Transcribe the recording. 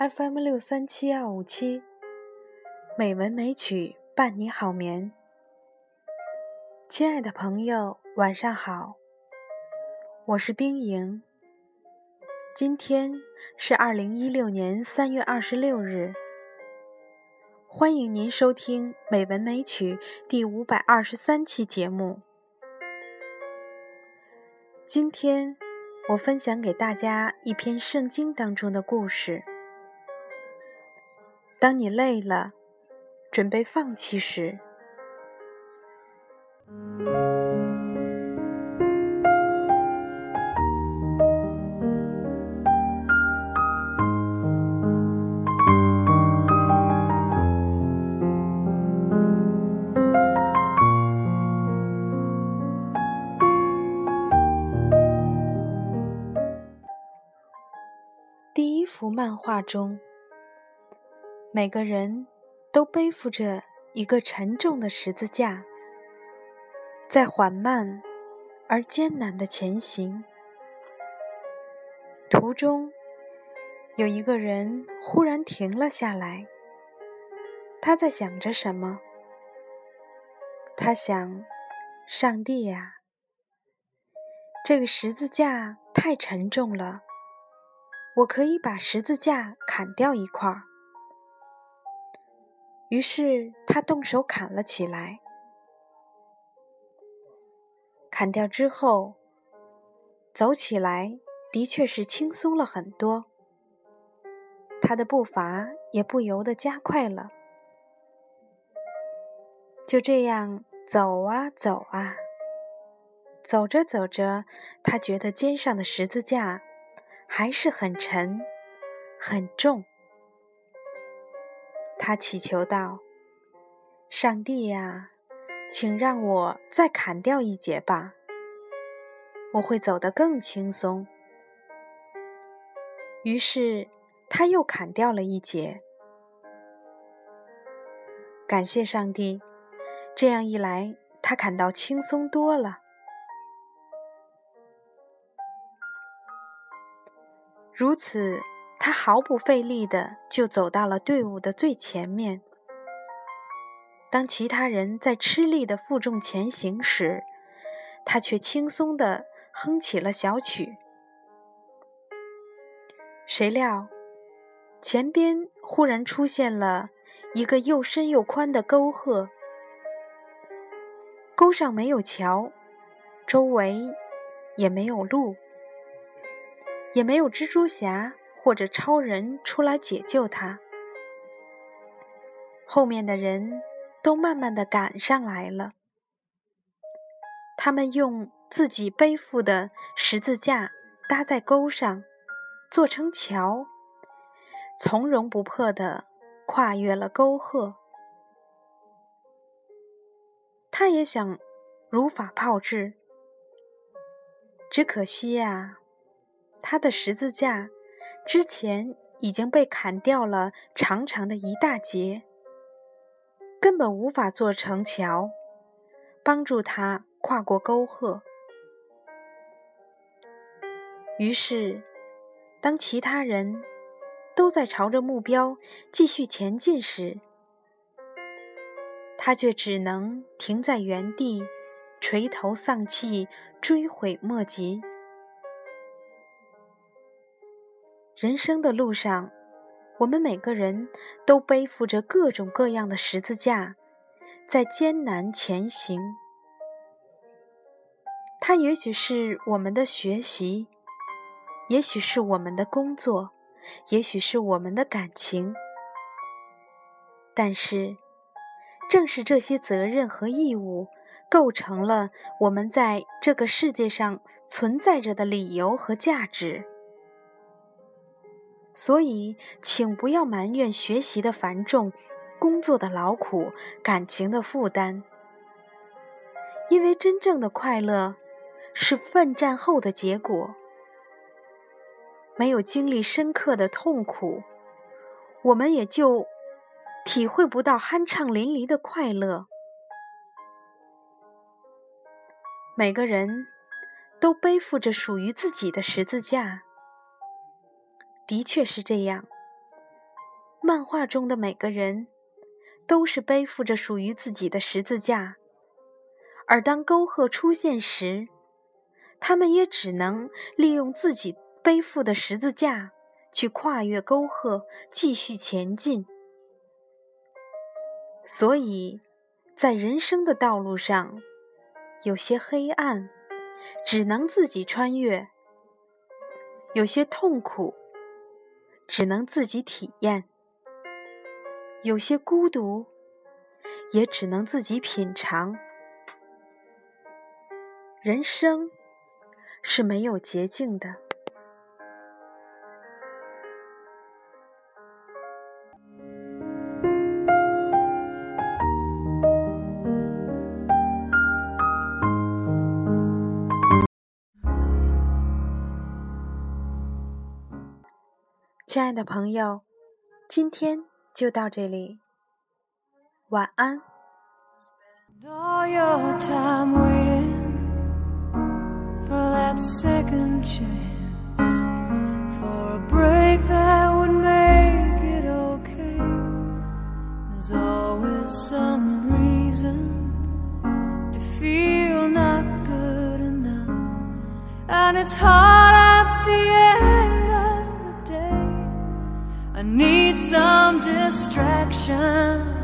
FM 六三七二五七，美文美曲伴你好眠。亲爱的朋友，晚上好，我是冰莹。今天是二零一六年三月二十六日，欢迎您收听《美文美曲》第五百二十三期节目。今天。我分享给大家一篇圣经当中的故事。当你累了，准备放弃时。第一幅漫画中，每个人都背负着一个沉重的十字架，在缓慢而艰难的前行。途中，有一个人忽然停了下来。他在想着什么？他想：“上帝呀，这个十字架太沉重了。”我可以把十字架砍掉一块儿。于是他动手砍了起来。砍掉之后，走起来的确是轻松了很多。他的步伐也不由得加快了。就这样走啊走啊，走着走着，他觉得肩上的十字架。还是很沉，很重。他祈求道：“上帝呀，请让我再砍掉一截吧，我会走得更轻松。”于是他又砍掉了一截。感谢上帝，这样一来，他感到轻松多了。如此，他毫不费力的就走到了队伍的最前面。当其他人在吃力的负重前行时，他却轻松的哼起了小曲。谁料，前边忽然出现了一个又深又宽的沟壑，沟上没有桥，周围也没有路。也没有蜘蛛侠或者超人出来解救他。后面的人都慢慢的赶上来了，他们用自己背负的十字架搭在沟上，做成桥，从容不迫的跨越了沟壑。他也想如法炮制，只可惜呀。他的十字架之前已经被砍掉了长长的一大截，根本无法做成桥，帮助他跨过沟壑。于是，当其他人都在朝着目标继续前进时，他却只能停在原地，垂头丧气，追悔莫及。人生的路上，我们每个人都背负着各种各样的十字架，在艰难前行。它也许是我们的学习，也许是我们的工作，也许是我们的感情。但是，正是这些责任和义务，构成了我们在这个世界上存在着的理由和价值。所以，请不要埋怨学习的繁重、工作的劳苦、感情的负担，因为真正的快乐是奋战后的结果。没有经历深刻的痛苦，我们也就体会不到酣畅淋漓的快乐。每个人都背负着属于自己的十字架。的确是这样，漫画中的每个人都是背负着属于自己的十字架，而当沟壑出现时，他们也只能利用自己背负的十字架去跨越沟壑，继续前进。所以，在人生的道路上，有些黑暗，只能自己穿越；有些痛苦，只能自己体验。有些孤独，也只能自己品尝。人生是没有捷径的。亲爱的朋友，今天。就到这里，晚安。All your time waiting for that second chance for a break that would make it okay. There's always some reason to feel not good enough, and it's hard at the end. I need some distraction.